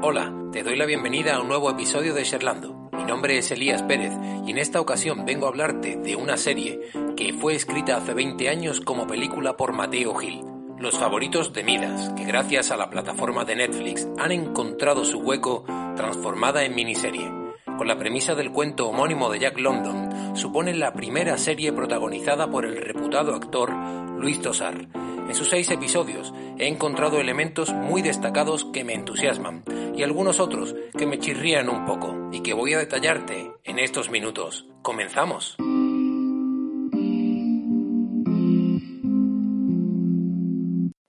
Hola, te doy la bienvenida a un nuevo episodio de Sherlando. Mi nombre es Elías Pérez y en esta ocasión vengo a hablarte de una serie que fue escrita hace 20 años como película por Mateo Gil. Los favoritos de Midas, que gracias a la plataforma de Netflix han encontrado su hueco transformada en miniserie. Con la premisa del cuento homónimo de Jack London, supone la primera serie protagonizada por el reputado actor Luis Tosar en sus seis episodios he encontrado elementos muy destacados que me entusiasman y algunos otros que me chirrían un poco y que voy a detallarte en estos minutos. ¡Comenzamos!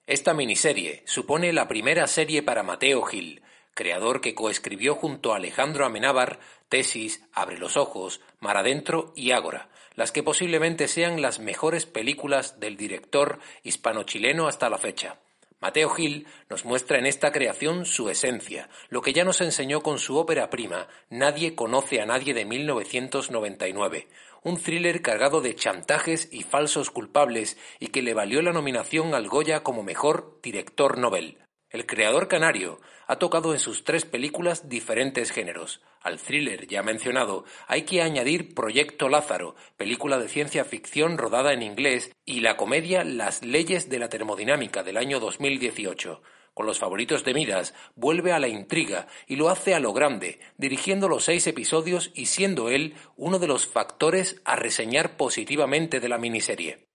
Esta miniserie supone la primera serie para Mateo Gil, creador que coescribió junto a Alejandro Amenábar Tesis, Abre los Ojos, Mar Adentro y Ágora, las que posiblemente sean las mejores películas del director hispano-chileno hasta la fecha. Mateo Gil nos muestra en esta creación su esencia, lo que ya nos enseñó con su ópera prima Nadie conoce a nadie de 1999, un thriller cargado de chantajes y falsos culpables y que le valió la nominación al Goya como mejor director Nobel. El creador canario ha tocado en sus tres películas diferentes géneros. Al thriller ya mencionado hay que añadir Proyecto Lázaro, película de ciencia ficción rodada en inglés, y la comedia Las leyes de la termodinámica del año 2018. Con los favoritos de Midas vuelve a la intriga y lo hace a lo grande, dirigiendo los seis episodios y siendo él uno de los factores a reseñar positivamente de la miniserie.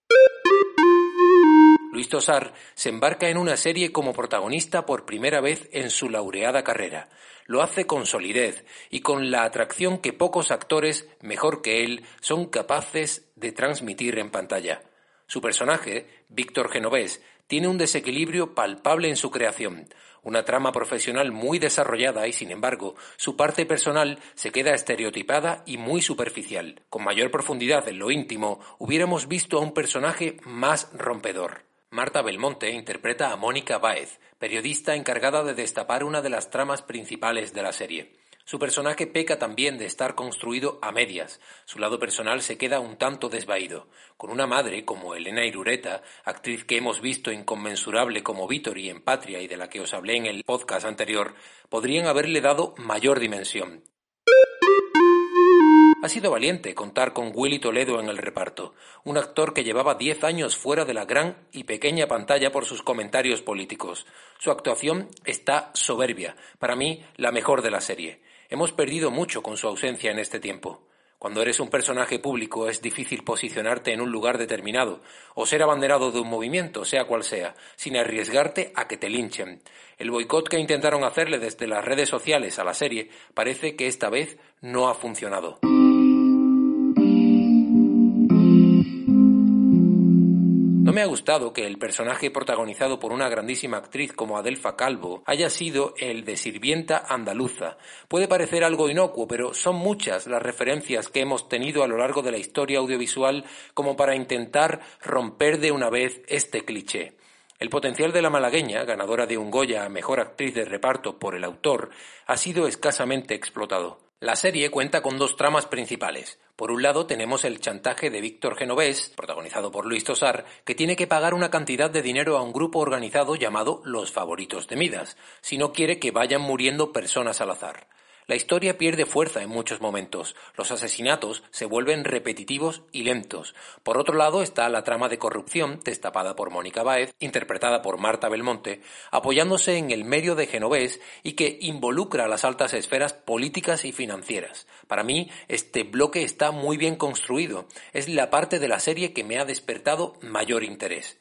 Luis Tosar se embarca en una serie como protagonista por primera vez en su laureada carrera. Lo hace con solidez y con la atracción que pocos actores, mejor que él, son capaces de transmitir en pantalla. Su personaje, Víctor Genovés, tiene un desequilibrio palpable en su creación, una trama profesional muy desarrollada y, sin embargo, su parte personal se queda estereotipada y muy superficial. Con mayor profundidad en lo íntimo, hubiéramos visto a un personaje más rompedor. Marta Belmonte interpreta a Mónica Báez, periodista encargada de destapar una de las tramas principales de la serie. Su personaje peca también de estar construido a medias. Su lado personal se queda un tanto desvaído. Con una madre como Elena Irureta, actriz que hemos visto inconmensurable como Vittori en Patria y de la que os hablé en el podcast anterior, podrían haberle dado mayor dimensión. Ha sido valiente contar con Willy Toledo en el reparto, un actor que llevaba diez años fuera de la gran y pequeña pantalla por sus comentarios políticos. Su actuación está soberbia, para mí la mejor de la serie. Hemos perdido mucho con su ausencia en este tiempo. Cuando eres un personaje público es difícil posicionarte en un lugar determinado o ser abanderado de un movimiento, sea cual sea, sin arriesgarte a que te linchen. El boicot que intentaron hacerle desde las redes sociales a la serie parece que esta vez no ha funcionado. Me ha gustado que el personaje protagonizado por una grandísima actriz como Adelfa Calvo haya sido el de sirvienta andaluza. Puede parecer algo inocuo, pero son muchas las referencias que hemos tenido a lo largo de la historia audiovisual como para intentar romper de una vez este cliché. El potencial de la malagueña, ganadora de un Goya a Mejor Actriz de Reparto por el autor, ha sido escasamente explotado. La serie cuenta con dos tramas principales. Por un lado tenemos el chantaje de Víctor Genovés, protagonizado por Luis Tosar, que tiene que pagar una cantidad de dinero a un grupo organizado llamado Los Favoritos de Midas, si no quiere que vayan muriendo personas al azar. La historia pierde fuerza en muchos momentos, los asesinatos se vuelven repetitivos y lentos. Por otro lado está la trama de corrupción destapada por Mónica Báez, interpretada por Marta Belmonte, apoyándose en el medio de Genovés y que involucra a las altas esferas políticas y financieras. Para mí, este bloque está muy bien construido. Es la parte de la serie que me ha despertado mayor interés.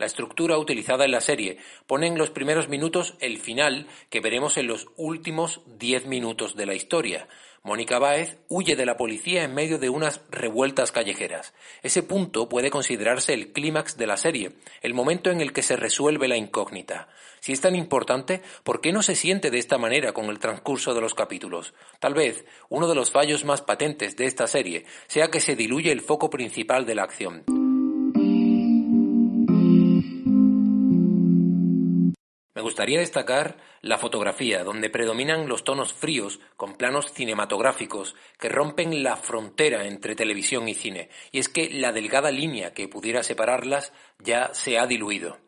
La estructura utilizada en la serie pone en los primeros minutos el final que veremos en los últimos diez minutos de la historia. Mónica Báez huye de la policía en medio de unas revueltas callejeras. Ese punto puede considerarse el clímax de la serie, el momento en el que se resuelve la incógnita. Si es tan importante, ¿por qué no se siente de esta manera con el transcurso de los capítulos? Tal vez uno de los fallos más patentes de esta serie sea que se diluye el foco principal de la acción. Gustaría destacar la fotografía, donde predominan los tonos fríos con planos cinematográficos que rompen la frontera entre televisión y cine, y es que la delgada línea que pudiera separarlas ya se ha diluido.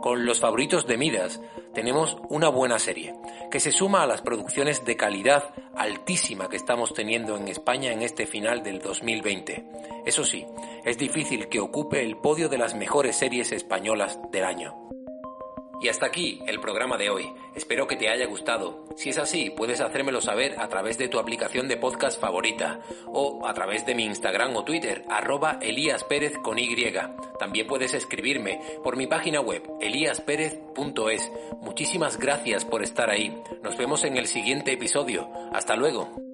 Con los favoritos de Midas tenemos una buena serie, que se suma a las producciones de calidad altísima que estamos teniendo en España en este final del 2020. Eso sí, es difícil que ocupe el podio de las mejores series españolas del año. Y hasta aquí el programa de hoy. Espero que te haya gustado. Si es así, puedes hacérmelo saber a través de tu aplicación de podcast favorita o a través de mi Instagram o Twitter, arroba Elías Pérez con Y. También puedes escribirme por mi página web, elíasperez.es. Muchísimas gracias por estar ahí. Nos vemos en el siguiente episodio. Hasta luego.